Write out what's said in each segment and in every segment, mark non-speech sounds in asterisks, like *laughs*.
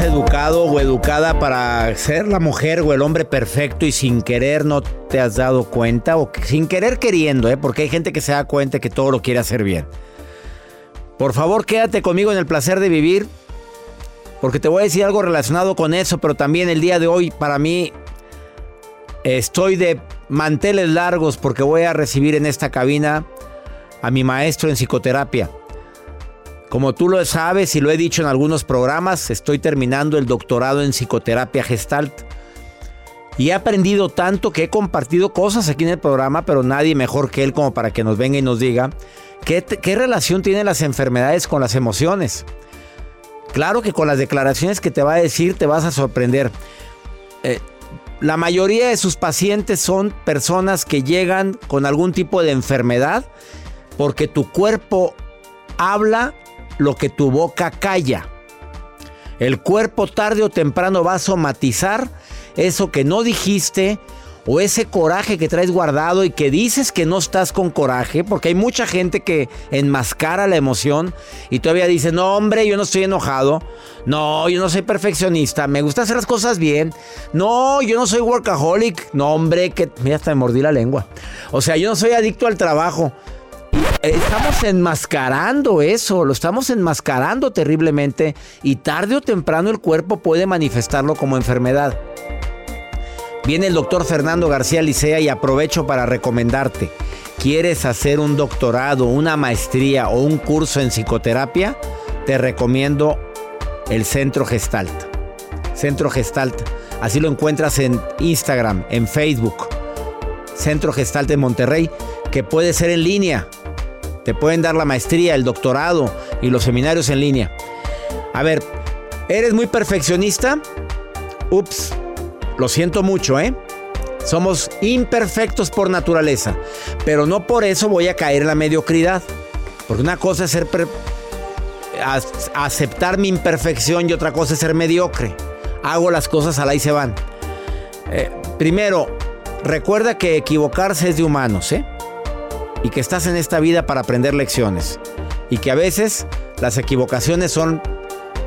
Educado o educada para ser la mujer o el hombre perfecto y sin querer no te has dado cuenta o sin querer queriendo, ¿eh? porque hay gente que se da cuenta que todo lo quiere hacer bien. Por favor, quédate conmigo en el placer de vivir, porque te voy a decir algo relacionado con eso, pero también el día de hoy para mí estoy de manteles largos porque voy a recibir en esta cabina a mi maestro en psicoterapia. Como tú lo sabes y lo he dicho en algunos programas, estoy terminando el doctorado en psicoterapia gestalt. Y he aprendido tanto que he compartido cosas aquí en el programa, pero nadie mejor que él como para que nos venga y nos diga qué, relación tienen las enfermedades con las emociones. Claro que con las declaraciones que te va a decir te vas a sorprender. Eh, la mayoría de sus pacientes son personas que llegan con algún tipo de enfermedad porque tu cuerpo habla lo que tu boca calla. El cuerpo tarde o temprano va a somatizar eso que no dijiste o ese coraje que traes guardado y que dices que no estás con coraje, porque hay mucha gente que enmascara la emoción y todavía dice, no hombre, yo no estoy enojado, no, yo no soy perfeccionista, me gusta hacer las cosas bien, no, yo no soy workaholic, no hombre, que mira, hasta me mordí la lengua, o sea, yo no soy adicto al trabajo. Estamos enmascarando eso, lo estamos enmascarando terriblemente y tarde o temprano el cuerpo puede manifestarlo como enfermedad. Viene el doctor Fernando García Licea y aprovecho para recomendarte. ¿Quieres hacer un doctorado, una maestría o un curso en psicoterapia? Te recomiendo el Centro Gestalt. Centro Gestalt. Así lo encuentras en Instagram, en Facebook. Centro Gestalt de Monterrey, que puede ser en línea. Te pueden dar la maestría, el doctorado y los seminarios en línea. A ver, ¿eres muy perfeccionista? Ups, lo siento mucho, ¿eh? Somos imperfectos por naturaleza, pero no por eso voy a caer en la mediocridad. Porque una cosa es ser aceptar mi imperfección y otra cosa es ser mediocre. Hago las cosas al ahí se van. Eh, primero, recuerda que equivocarse es de humanos, ¿eh? Y que estás en esta vida para aprender lecciones. Y que a veces las equivocaciones son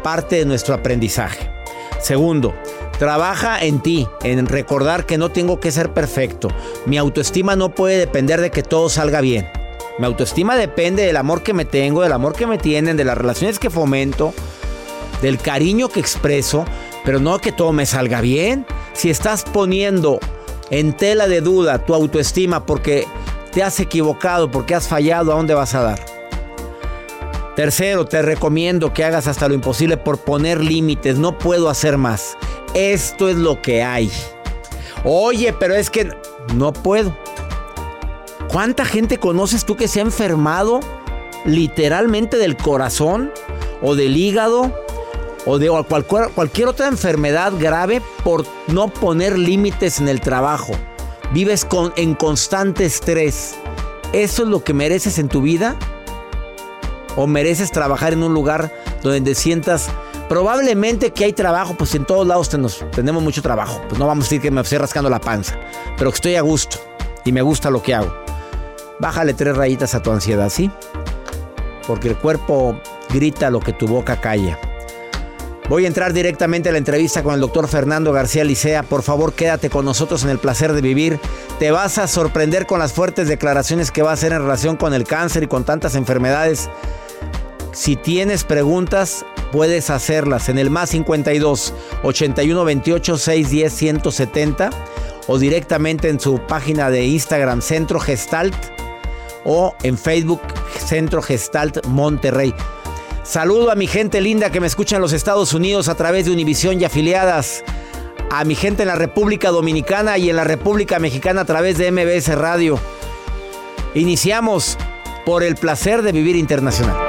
parte de nuestro aprendizaje. Segundo, trabaja en ti, en recordar que no tengo que ser perfecto. Mi autoestima no puede depender de que todo salga bien. Mi autoestima depende del amor que me tengo, del amor que me tienen, de las relaciones que fomento, del cariño que expreso, pero no que todo me salga bien. Si estás poniendo en tela de duda tu autoestima porque te has equivocado, porque has fallado, ¿a dónde vas a dar? Tercero, te recomiendo que hagas hasta lo imposible por poner límites. No puedo hacer más. Esto es lo que hay. Oye, pero es que no puedo. ¿Cuánta gente conoces tú que se ha enfermado literalmente del corazón o del hígado o de cualquier, otra enfermedad grave por no poner límites en el trabajo? Vives con, en constante estrés. ¿Eso es lo que mereces en tu vida? ¿O mereces trabajar en un lugar donde te sientas... Probablemente que hay trabajo, pues en todos lados tenemos mucho trabajo. Pues no vamos a decir que me estoy rascando la panza, pero que estoy a gusto y me gusta lo que hago. Bájale tres rayitas a tu ansiedad, ¿sí? Porque el cuerpo grita lo que tu boca calla. Voy a entrar directamente a la entrevista con el doctor Fernando García Licea. Por favor, quédate con nosotros en el placer de vivir. Te vas a sorprender con las fuertes declaraciones que va a hacer en relación con el cáncer y con tantas enfermedades. Si tienes preguntas, puedes hacerlas en el más 52 81 28 610 170 o directamente en su página de Instagram Centro Gestalt o en Facebook Centro Gestalt Monterrey. Saludo a mi gente linda que me escucha en los Estados Unidos a través de Univisión y afiliadas. A mi gente en la República Dominicana y en la República Mexicana a través de MBS Radio. Iniciamos por el placer de vivir internacional.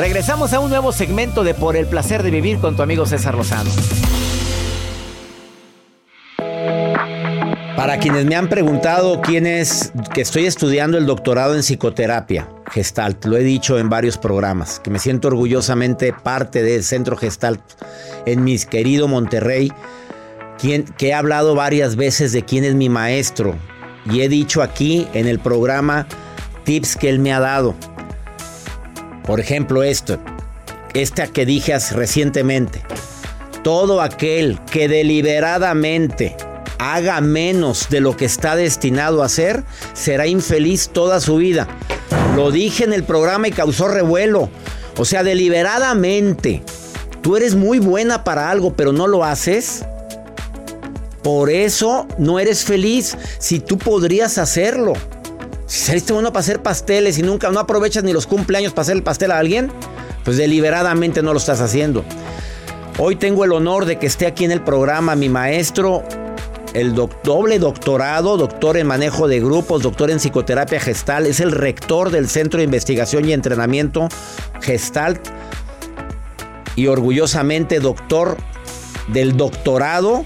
Regresamos a un nuevo segmento de Por el placer de vivir con tu amigo César Lozano. Para quienes me han preguntado quién es, que estoy estudiando el doctorado en psicoterapia Gestalt, lo he dicho en varios programas, que me siento orgullosamente parte del Centro Gestalt en mi querido Monterrey, quien, que he hablado varias veces de quién es mi maestro y he dicho aquí en el programa tips que él me ha dado. Por ejemplo, esto, esta que dije recientemente. Todo aquel que deliberadamente haga menos de lo que está destinado a hacer, será infeliz toda su vida. Lo dije en el programa y causó revuelo. O sea, deliberadamente. Tú eres muy buena para algo, pero no lo haces. Por eso no eres feliz si tú podrías hacerlo. Si saliste bueno para hacer pasteles y nunca no aprovechas ni los cumpleaños para hacer el pastel a alguien, pues deliberadamente no lo estás haciendo. Hoy tengo el honor de que esté aquí en el programa mi maestro, el doble doctorado, doctor en manejo de grupos, doctor en psicoterapia gestal, es el rector del Centro de Investigación y Entrenamiento Gestalt y orgullosamente doctor del doctorado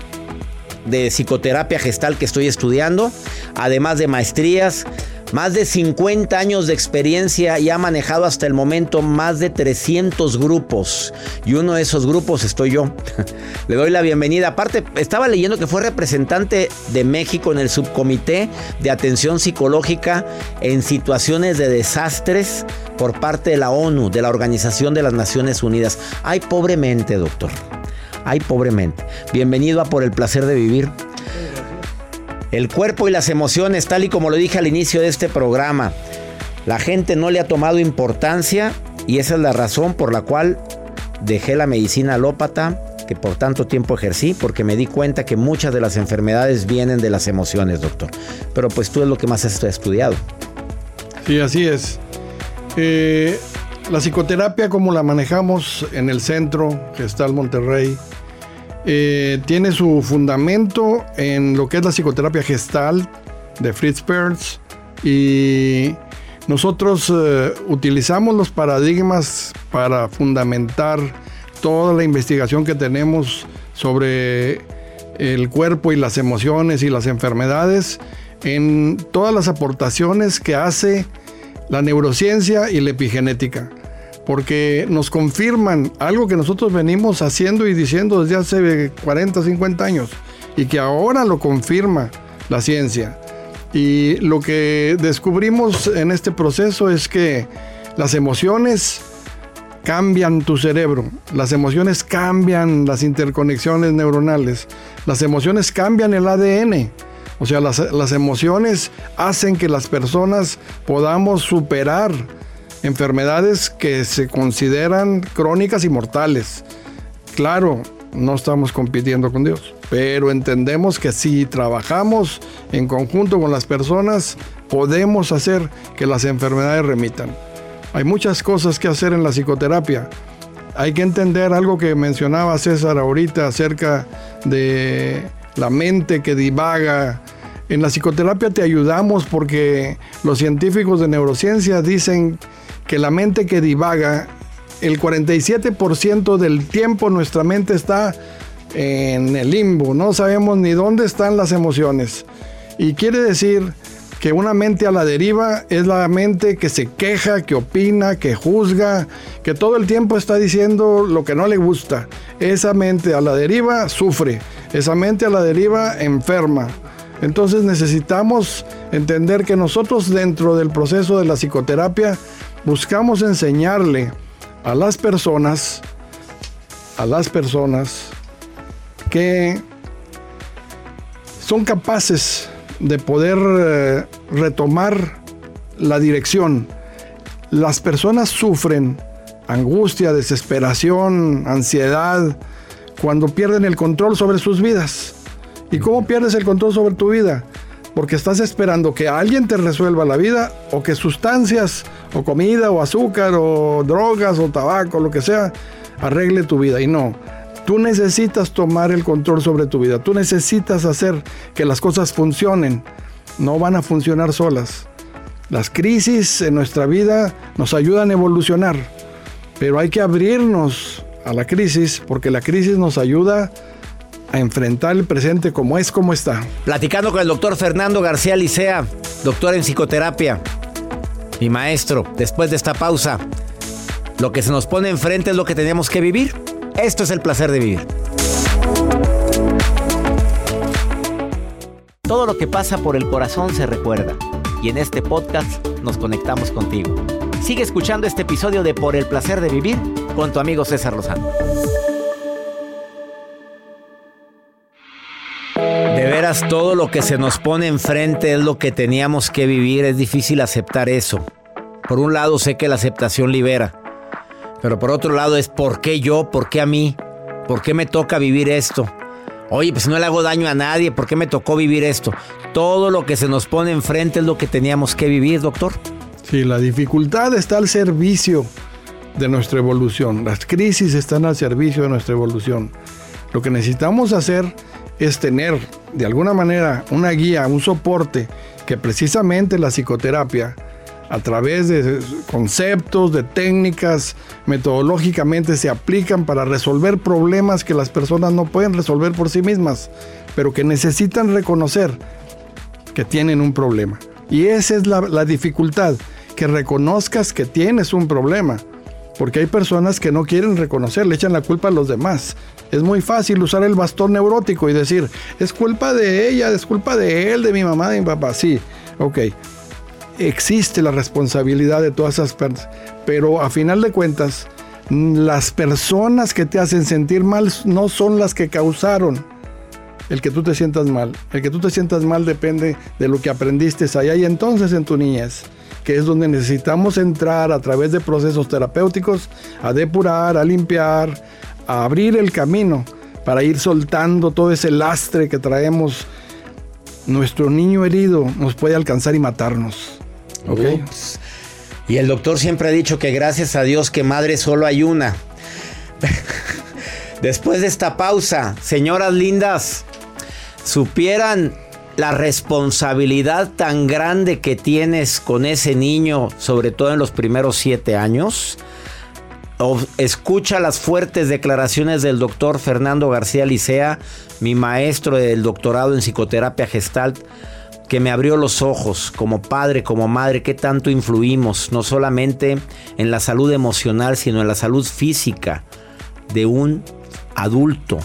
de psicoterapia gestal que estoy estudiando, además de maestrías más de 50 años de experiencia y ha manejado hasta el momento más de 300 grupos. Y uno de esos grupos estoy yo. *laughs* Le doy la bienvenida. Aparte, estaba leyendo que fue representante de México en el subcomité de atención psicológica en situaciones de desastres por parte de la ONU, de la Organización de las Naciones Unidas. Ay, pobremente, doctor. Ay, pobremente. Bienvenido a Por el Placer de Vivir. El cuerpo y las emociones, tal y como lo dije al inicio de este programa. La gente no le ha tomado importancia y esa es la razón por la cual dejé la medicina alópata que por tanto tiempo ejercí porque me di cuenta que muchas de las enfermedades vienen de las emociones, doctor. Pero pues tú es lo que más has estudiado. Sí, así es. Eh, la psicoterapia como la manejamos en el centro, que está el Monterrey, eh, tiene su fundamento en lo que es la psicoterapia gestal de Fritz Perls y nosotros eh, utilizamos los paradigmas para fundamentar toda la investigación que tenemos sobre el cuerpo y las emociones y las enfermedades en todas las aportaciones que hace la neurociencia y la epigenética, porque nos confirman algo que nosotros venimos haciendo y diciendo desde hace 40, 50 años y que ahora lo confirma la ciencia. Y lo que descubrimos en este proceso es que las emociones cambian tu cerebro, las emociones cambian las interconexiones neuronales, las emociones cambian el ADN. O sea, las, las, emociones hacen que las personas podamos superar enfermedades que se consideran crónicas y mortales. Claro, no estamos compitiendo con Dios, pero entendemos que si trabajamos en conjunto con las personas, podemos hacer que las enfermedades remitan. Hay muchas cosas que hacer en la psicoterapia. Hay que entender algo que mencionaba César ahorita acerca de la mente que divaga. En la psicoterapia te ayudamos porque los científicos de neurociencia dicen la mente que divaga el 47% del tiempo nuestra mente está en el limbo, no sabemos ni dónde están las emociones. Y quiere decir que una mente a la deriva es la mente que se queja, que opina, que juzga, que todo el tiempo está diciendo lo que no le gusta. Esa mente a la deriva sufre, esa mente a la deriva enferma. Entonces necesitamos entender que nosotros dentro del proceso de la psicoterapia buscamos enseñarle a las personas, a las personas que son capaces de poder eh, retomar la dirección. Las personas sufren angustia, desesperación, ansiedad, cuando pierden el control sobre sus vidas. ¿Y cómo pierdes el control sobre tu vida? Porque estás esperando que alguien te resuelva la vida o que sustancias o comida o azúcar o drogas o tabaco, lo que sea, arregle tu vida. Y no, tú necesitas tomar el control sobre tu vida. Tú necesitas hacer que las cosas funcionen. No van a funcionar solas. Las crisis en nuestra vida nos ayudan a evolucionar, pero hay que abrirnos a la crisis porque la crisis nos ayuda a enfrentar el presente como es, como está. Platicando con el doctor Fernando García Licea, doctor en psicoterapia. Mi maestro, después de esta pausa, lo que se nos pone enfrente es lo que tenemos que vivir. Esto es el placer de vivir. Todo lo que pasa por el corazón se recuerda y en este podcast nos conectamos contigo. Sigue escuchando este episodio de Por el placer de vivir con tu amigo César Lozano. Todo lo que se nos pone enfrente es lo que teníamos que vivir. Es difícil aceptar eso. Por un lado sé que la aceptación libera, pero por otro lado es ¿por qué yo? ¿Por qué a mí? ¿Por qué me toca vivir esto? Oye, pues no le hago daño a nadie, ¿por qué me tocó vivir esto? Todo lo que se nos pone enfrente es lo que teníamos que vivir, doctor. Sí, la dificultad está al servicio de nuestra evolución. Las crisis están al servicio de nuestra evolución. Lo que necesitamos hacer es tener de alguna manera una guía, un soporte que precisamente la psicoterapia a través de conceptos, de técnicas, metodológicamente se aplican para resolver problemas que las personas no pueden resolver por sí mismas, pero que necesitan reconocer que tienen un problema. Y esa es la, la dificultad, que reconozcas que tienes un problema. Porque hay personas que no quieren reconocer, le echan la culpa a los demás. Es muy fácil usar el bastón neurótico y decir, es culpa de ella, es culpa de él, de mi mamá, de mi papá. Sí, ok. Existe la responsabilidad de todas esas personas. Pero a final de cuentas, las personas que te hacen sentir mal no son las que causaron el que tú te sientas mal. El que tú te sientas mal depende de lo que aprendiste allá y entonces en tu niñez que es donde necesitamos entrar a través de procesos terapéuticos a depurar, a limpiar, a abrir el camino para ir soltando todo ese lastre que traemos. Nuestro niño herido nos puede alcanzar y matarnos. Y el doctor siempre ha dicho que gracias a Dios que madre solo hay una. *laughs* Después de esta pausa, señoras lindas, supieran la responsabilidad tan grande que tienes con ese niño, sobre todo en los primeros siete años. O escucha las fuertes declaraciones del doctor Fernando García Licea, mi maestro del doctorado en psicoterapia gestalt, que me abrió los ojos como padre, como madre, qué tanto influimos, no solamente en la salud emocional, sino en la salud física de un adulto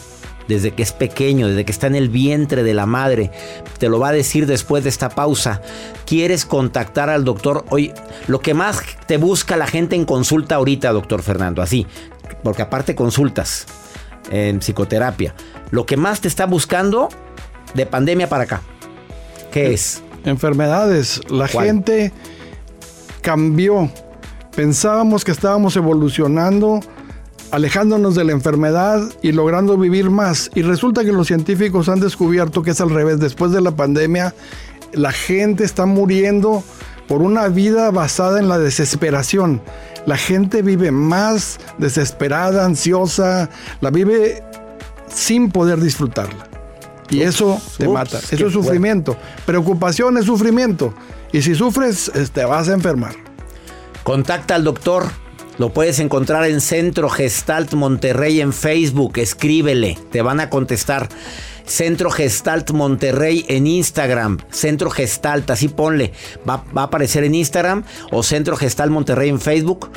desde que es pequeño, desde que está en el vientre de la madre. Te lo va a decir después de esta pausa. ¿Quieres contactar al doctor? Hoy, lo que más te busca la gente en consulta ahorita, doctor Fernando, así, porque aparte consultas en psicoterapia. Lo que más te está buscando de pandemia para acá. ¿Qué es? Enfermedades. La gente cambió. Pensábamos que estábamos evolucionando alejándonos de la enfermedad y logrando vivir más. Y resulta que los científicos han descubierto que es al revés. Después de la pandemia, la gente está muriendo por una vida basada en la desesperación. La gente vive más desesperada, ansiosa, la vive sin poder disfrutarla. Y eso te mata. Eso es sufrimiento. Preocupación es sufrimiento. Y si sufres, te vas a enfermar. Contacta al doctor lo puedes encontrar en Centro Gestalt Monterrey en Facebook. Escríbele, te van a contestar. Centro Gestalt Monterrey en Instagram. Centro Gestalt, así ponle. Va, va, a aparecer en Instagram o Centro Gestalt Monterrey en Facebook.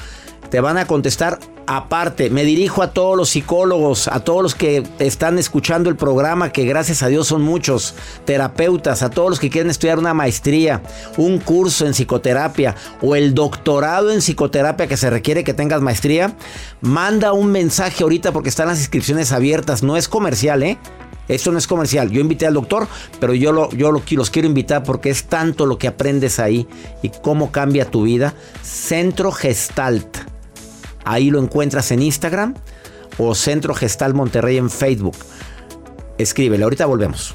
Te van a contestar aparte. Me dirijo a todos los psicólogos, a todos los que están escuchando el programa, que gracias a Dios son muchos, terapeutas, a todos los que quieren estudiar una maestría, un curso en psicoterapia o el doctorado en psicoterapia que se requiere que tengas maestría. Manda un mensaje ahorita porque están las inscripciones abiertas. No es comercial, ¿eh? Esto no es comercial. Yo invité al doctor, pero yo, lo, yo lo, los quiero invitar porque es tanto lo que aprendes ahí y cómo cambia tu vida. Centro Gestalt. Ahí lo encuentras en Instagram o Centro Gestal Monterrey en Facebook. Escríbele, ahorita volvemos.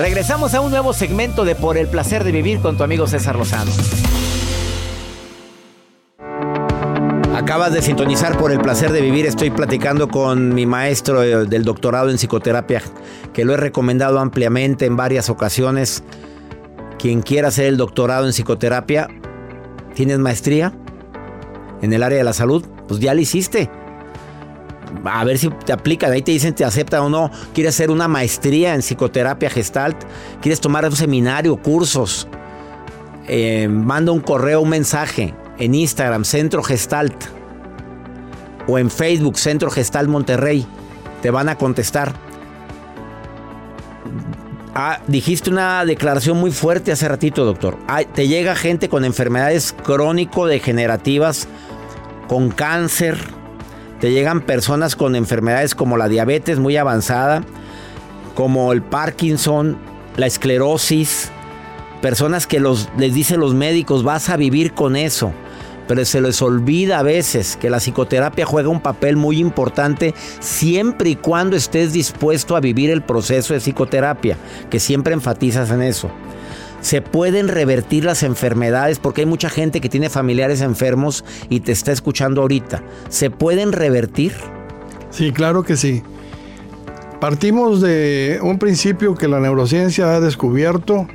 Regresamos a un nuevo segmento de Por el placer de vivir con tu amigo César Lozano. Acabas de sintonizar por el placer de vivir. Estoy platicando con mi maestro eh, del doctorado en psicoterapia, que lo he recomendado ampliamente en varias ocasiones. Quien quiera hacer el doctorado en psicoterapia, ¿tienes maestría en el área de la salud? Pues ya lo hiciste a ver si te aplican, ahí te dicen te aceptan o no. ¿Quieres hacer una maestría en psicoterapia gestalt? ¿Quieres tomar un seminario, cursos? Eh, manda un correo, un mensaje en Instagram, Centro Gestalt. O en Facebook, Centro Gestalt Monterrey. Te van a contestar. Ah, dijiste una declaración muy fuerte hace ratito, doctor. te llega gente con enfermedades crónico-degenerativas, con cáncer te llegan personas con enfermedades como la diabetes muy avanzada, como el Parkinson, la esclerosis, personas que los, les dicen los médicos, vas a vivir con eso. Pero se les olvida a veces que la psicoterapia juega un papel muy importante siempre y cuando estés dispuesto a vivir el proceso de psicoterapia, que siempre enfatizas en eso se pueden revertir las enfermedades porque hay mucha gente que tiene familiares enfermos y te está escuchando ahorita. ¿Se pueden revertir? Sí, claro que sí. Partimos de un principio que la neurociencia ha descubierto,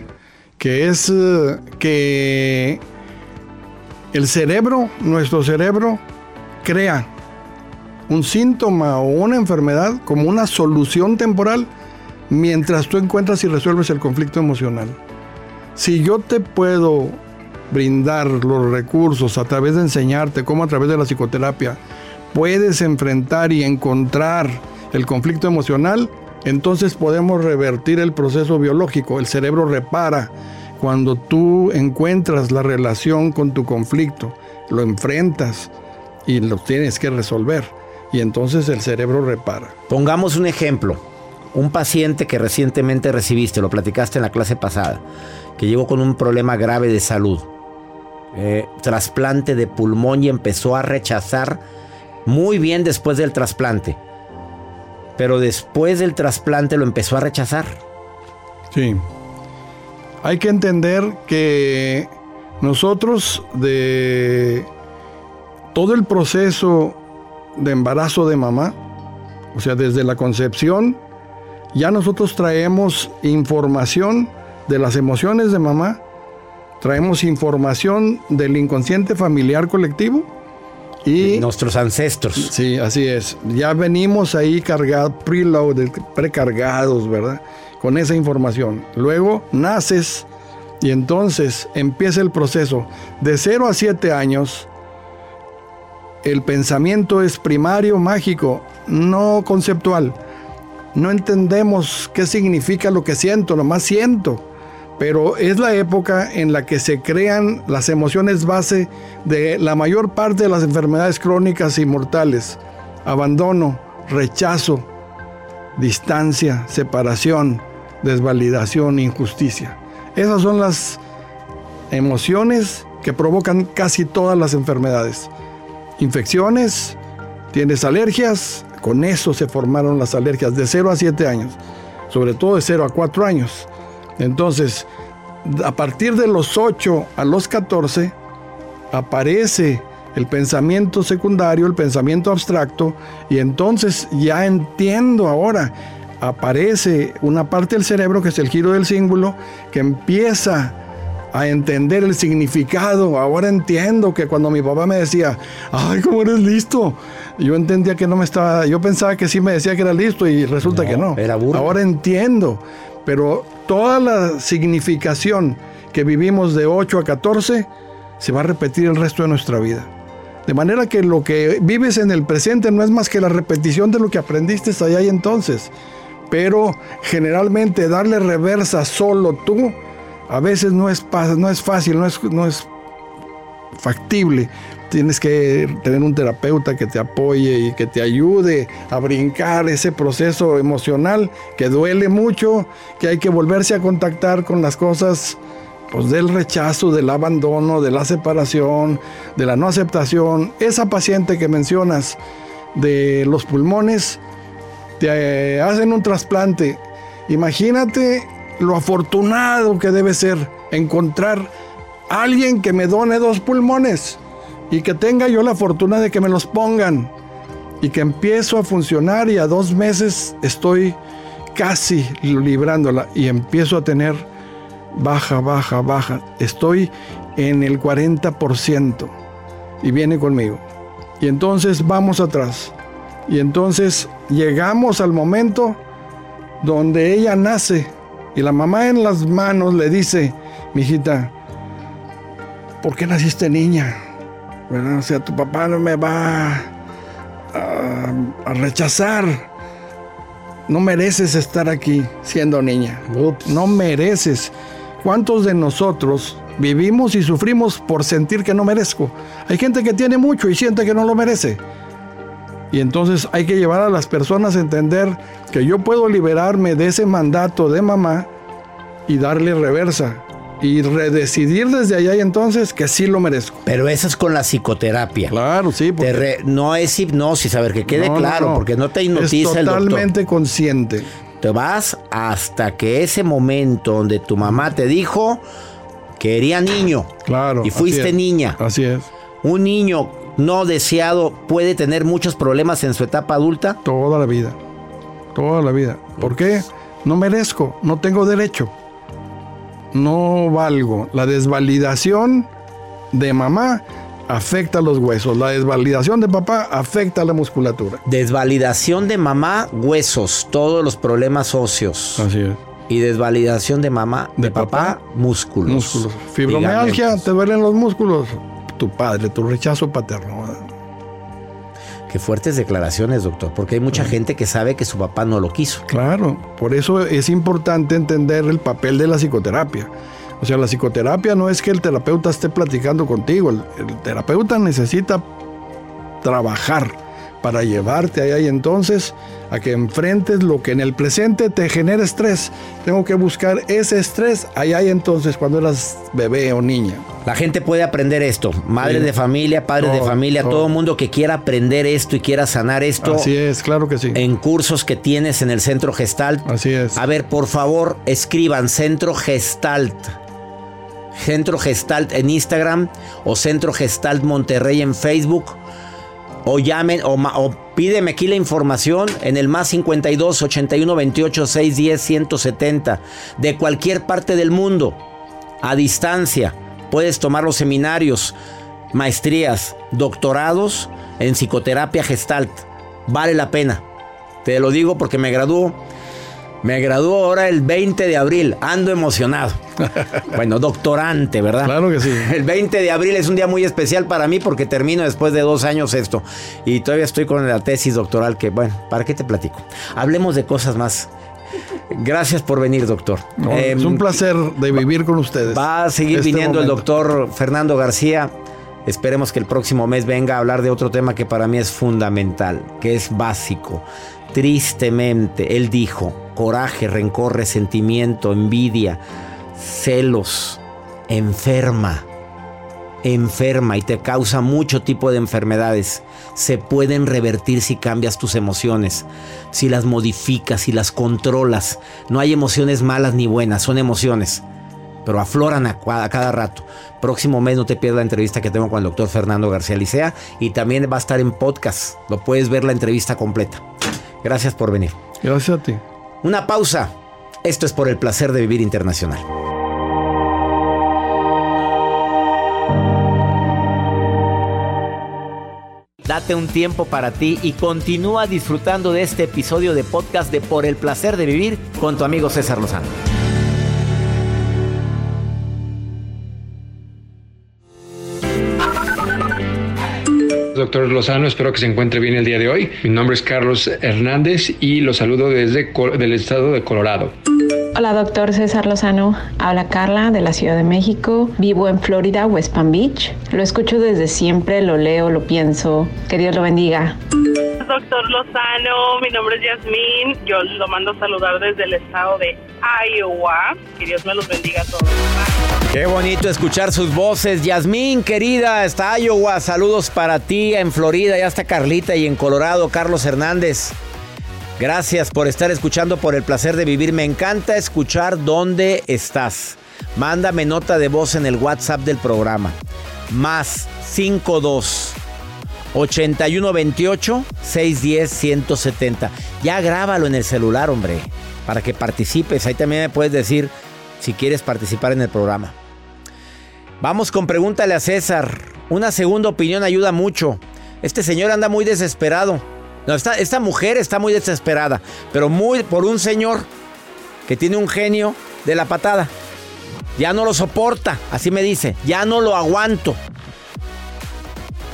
que es eh, que El cerebro, nuestro cerebro, crea un síntoma o una enfermedad como una solución temporal mientras tú encuentras y resuelves el conflicto emocional. Si yo te puedo brindar los recursos a través de enseñarte cómo a través de la psicoterapia puedes enfrentar y encontrar el conflicto emocional, entonces podemos revertir el proceso biológico. El cerebro repara cuando tú encuentras la relación con tu conflicto, lo enfrentas y lo tienes que resolver. Y entonces el cerebro repara. Pongamos un ejemplo. Un paciente que recientemente recibiste, lo platicaste en la clase pasada, que llegó con un problema grave de salud. Eh, trasplante de pulmón y empezó a rechazar muy bien después del trasplante. Pero después del trasplante lo empezó a rechazar. Sí. Hay que entender que nosotros de todo el proceso de embarazo de mamá, o sea, desde la concepción, ya nosotros traemos información de las emociones de mamá, traemos información del inconsciente familiar colectivo y nuestros ancestros. Sí, así es. Ya venimos ahí cargados, preloaded, precargados, ¿verdad? Con esa información. Luego naces y entonces empieza el proceso. De 0 a 7 años, el pensamiento es primario, mágico, no conceptual. No entendemos qué significa lo que siento, nomás siento. Pero es la época en la que se crean las emociones base de la mayor parte de las enfermedades crónicas y mortales. Abandono, rechazo, distancia, separación, desvalidación, injusticia. Esas son las emociones que provocan casi todas las enfermedades infecciones, tienes alergias, con eso se formaron las alergias de 0 a 7 años, sobre todo de 0 a 4 años. Entonces, a partir de los 8 a los 14, aparece el pensamiento secundario, el pensamiento abstracto, y entonces ya entiendo ahora, aparece una parte del cerebro que es el giro del símbolo, que empieza a entender el significado. Ahora entiendo que cuando mi papá me decía, ay, ¿cómo eres listo? Yo entendía que no me estaba, yo pensaba que sí me decía que era listo y resulta que no. Era Ahora entiendo, pero toda la significación que vivimos de 8 a 14 se va a repetir el resto de nuestra vida. De manera que lo que vives en el presente no es más que la repetición de lo que aprendiste allá y entonces. Pero generalmente darle reversa solo tú a veces no es, no es fácil, no es, no es factible. Tienes que tener un terapeuta que te apoye y que te ayude a brincar ese proceso emocional que duele mucho, que hay que volverse a contactar con las cosas pues, del rechazo, del abandono, de la separación, de la no aceptación. Esa paciente que mencionas de los pulmones, te hacen un trasplante. Imagínate lo afortunado que debe ser encontrar alguien que me done dos pulmones y que tenga yo la fortuna de que me los pongan y que empiezo a funcionar y a dos meses estoy casi librándola y empiezo a tener baja, baja, baja. Estoy en el 40% y viene conmigo. Y entonces vamos atrás. Y entonces llegamos al momento donde ella nace y la mamá en las manos le dice, mi hijita, ¿por qué naciste niña? O sea, tu papá no me va a, rechazar. No mereces estar aquí siendo niña. No mereces. ¿Cuántos de nosotros vivimos y sufrimos por sentir que no merezco? Hay gente que tiene mucho y siente que no lo merece. Y entonces hay que llevar a las personas a entender que yo puedo liberarme de ese mandato de mamá y darle reversa y redecidir desde allá y entonces que sí lo merezco. Pero eso es con la psicoterapia. Claro, sí. no es hipnosis, a ver, que quede claro, porque no te hipnotiza es totalmente consciente. Te vas hasta que ese momento donde tu mamá te dijo que quería niño. Claro. Y fuiste niña. Así es. Un niño no deseado puede tener muchos problemas en su etapa adulta? Toda la vida. Toda la vida. ¿Por qué? No merezco, no tengo derecho. No valgo. La desvalidación de mamá afecta a los huesos. La desvalidación de papá afecta a la musculatura. Desvalidación de mamá, huesos, todos los problemas óseos. Así es. Y desvalidación de mamá, de, papá, músculos. Músculos. Fibromialgia, te duelen los músculos. Tu padre, tu rechazo paterno. Qué fuertes declaraciones, doctor, porque hay mucha gente que sabe que su papá no lo quiso. Claro, por eso es importante entender el papel de la psicoterapia. O sea, la psicoterapia no es que el terapeuta esté platicando contigo, el, el terapeuta necesita trabajar para llevarte allá y entonces a que enfrentes lo que en el presente te genera estrés. Tengo que buscar ese estrés allá y entonces cuando eras bebé o niña. La gente puede aprender esto, madres Sí. de familia, padres de familia, todo. todo mundo que quiera aprender esto y quiera sanar esto. Así es, claro que sí. En cursos que tienes en el Centro Gestalt. Así es. A ver, por favor, escriban Centro Gestalt. Centro Gestalt en Instagram o Centro Gestalt Monterrey en Facebook. O llamen o, pídeme aquí la información en el más 52 81 28 610 170 de cualquier parte del mundo. A distancia. Puedes tomar los seminarios, maestrías, doctorados en psicoterapia Gestalt. Vale la pena. Te lo digo porque me graduó. Me graduó ahora el 20 de abril. Ando emocionado. *laughs* Bueno, doctorante, ¿verdad? Claro que sí. El 20 de abril es un día muy especial para mí porque termino después de dos años esto. Y todavía estoy con la tesis doctoral que, bueno, ¿para qué te platico? Hablemos de cosas más. Gracias por venir, doctor. No, Em, es un placer de vivir con ustedes. Va a seguir Este viniendo el doctor Fernando García. Esperemos que el próximo mes venga a hablar de otro tema que para mí es fundamental, que es básico. Tristemente, él dijo, coraje, rencor, resentimiento, envidia, celos, enferma, enferma y te causa mucho tipo de enfermedades. Se pueden revertir si cambias tus emociones, si las modificas, si las controlas. No hay emociones malas ni buenas, son emociones pero afloran a, a cada rato. Próximo mes no te pierdas la entrevista que tengo con el doctor Fernando García Licea y también va a estar en podcast. Lo puedes ver la entrevista completa. Gracias por venir. Gracias a ti. Una pausa. Esto es por el placer de vivir internacional. Date un tiempo para ti y continúa disfrutando de este episodio de podcast de Por el placer de vivir con tu amigo César Lozano. Doctor Lozano, espero que se encuentre bien el día de hoy. Mi nombre es Carlos Hernández y lo saludo desde Col- del estado de Colorado. Hola, doctor César Lozano. Habla Carla de la Ciudad de México. Vivo en Florida, West Palm Beach. Lo escucho desde siempre, lo leo, lo pienso. Que Dios lo bendiga. Doctor Lozano, mi nombre es Yasmín. Yo lo mando a saludar desde el estado de Iowa. Que Dios me los bendiga a todos. Qué bonito escuchar sus voces. Yasmín, querida, está Iowa. Saludos para ti en Florida. Ya está Carlita y en Colorado, Carlos Hernández. Gracias por estar escuchando por el placer de vivir. Me encanta escuchar dónde estás. Mándame nota de voz en el WhatsApp del programa. Más 52 8128 610 170. Ya grábalo en el celular, hombre, para que participes. Ahí también me puedes decir si quieres participar en el programa. Vamos con pregúntale a César. Una segunda opinión ayuda mucho. Este señor anda muy desesperado. No, esta, esta mujer está muy desesperada, pero muy por un señor que tiene un genio de la patada. Ya no lo soporta, así me dice. Ya no lo aguanto.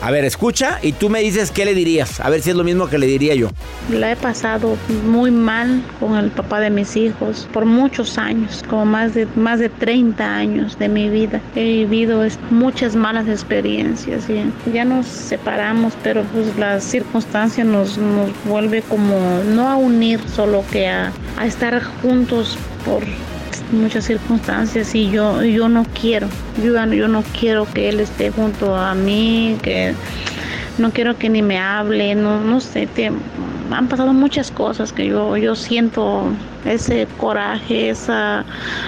A ver, escucha y tú me dices qué le dirías. A ver si es lo mismo que le diría yo. La he pasado muy mal con el papá de mis hijos por muchos años, como más de más de 30 años de mi vida. He vivido muchas malas experiencias y ya nos separamos, pero pues la circunstancia nos, nos vuelve como no a unir, solo que a, a estar juntos por muchas circunstancias y yo yo no quiero yo, yo no quiero que él esté junto a mí que no quiero que ni me hable no no sé te- han pasado muchas cosas que yo yo siento ese coraje esa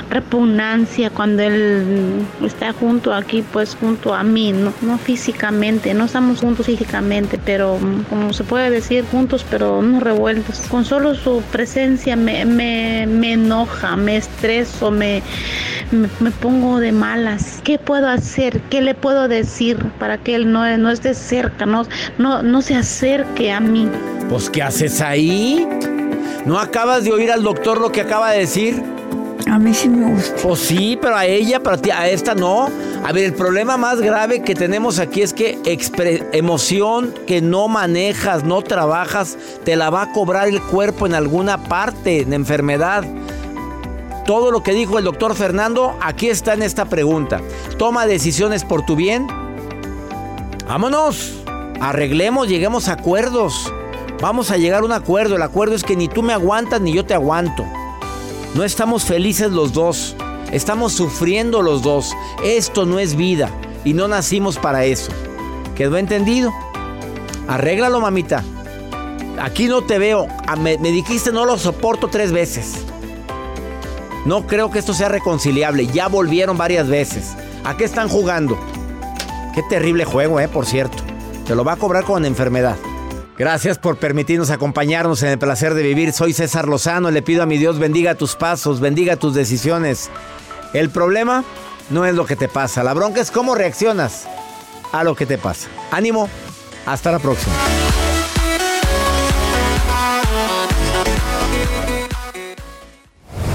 repugnancia cuando él está junto aquí pues junto a mí no, no físicamente no estamos juntos físicamente pero como se puede decir juntos pero no revueltos. Con solo su presencia me, me, me enoja me estreso me me, me pongo de malas. ¿Qué puedo hacer? ¿Qué le puedo decir para que él no, no esté cerca, no, no, no se acerque a mí? Pues, ¿qué haces ahí? ¿No acabas de oír al doctor lo que acaba de decir? A mí sí me gusta. Pues sí, pero a ella, pero a, ti, a esta no. A ver, el problema más grave que tenemos aquí es que expre- emoción que no manejas, no trabajas, te la va a cobrar el cuerpo en alguna parte, de enfermedad. Todo lo que dijo el doctor Fernando, aquí está en esta pregunta. Toma decisiones por tu bien. Vámonos. Arreglemos, lleguemos a acuerdos. Vamos a llegar a un acuerdo. El acuerdo es que ni tú me aguantas ni yo te aguanto. No estamos felices los dos. Estamos sufriendo los dos. Esto no es vida y no nacimos para eso. ¿Quedó entendido? Arréglalo, mamita. Aquí no te veo. Ah, Me, me dijiste no lo soporto tres veces. No creo que esto sea reconciliable. Ya volvieron varias veces. ¿A qué están jugando? Qué terrible juego, eh, por cierto. Te lo va a cobrar con enfermedad. Gracias por permitirnos acompañarnos en el placer de vivir. Soy César Lozano. Le pido a mi Dios bendiga tus pasos, bendiga tus decisiones. El problema no es lo que te pasa. La bronca es cómo reaccionas a lo que te pasa. Ánimo. Hasta la próxima.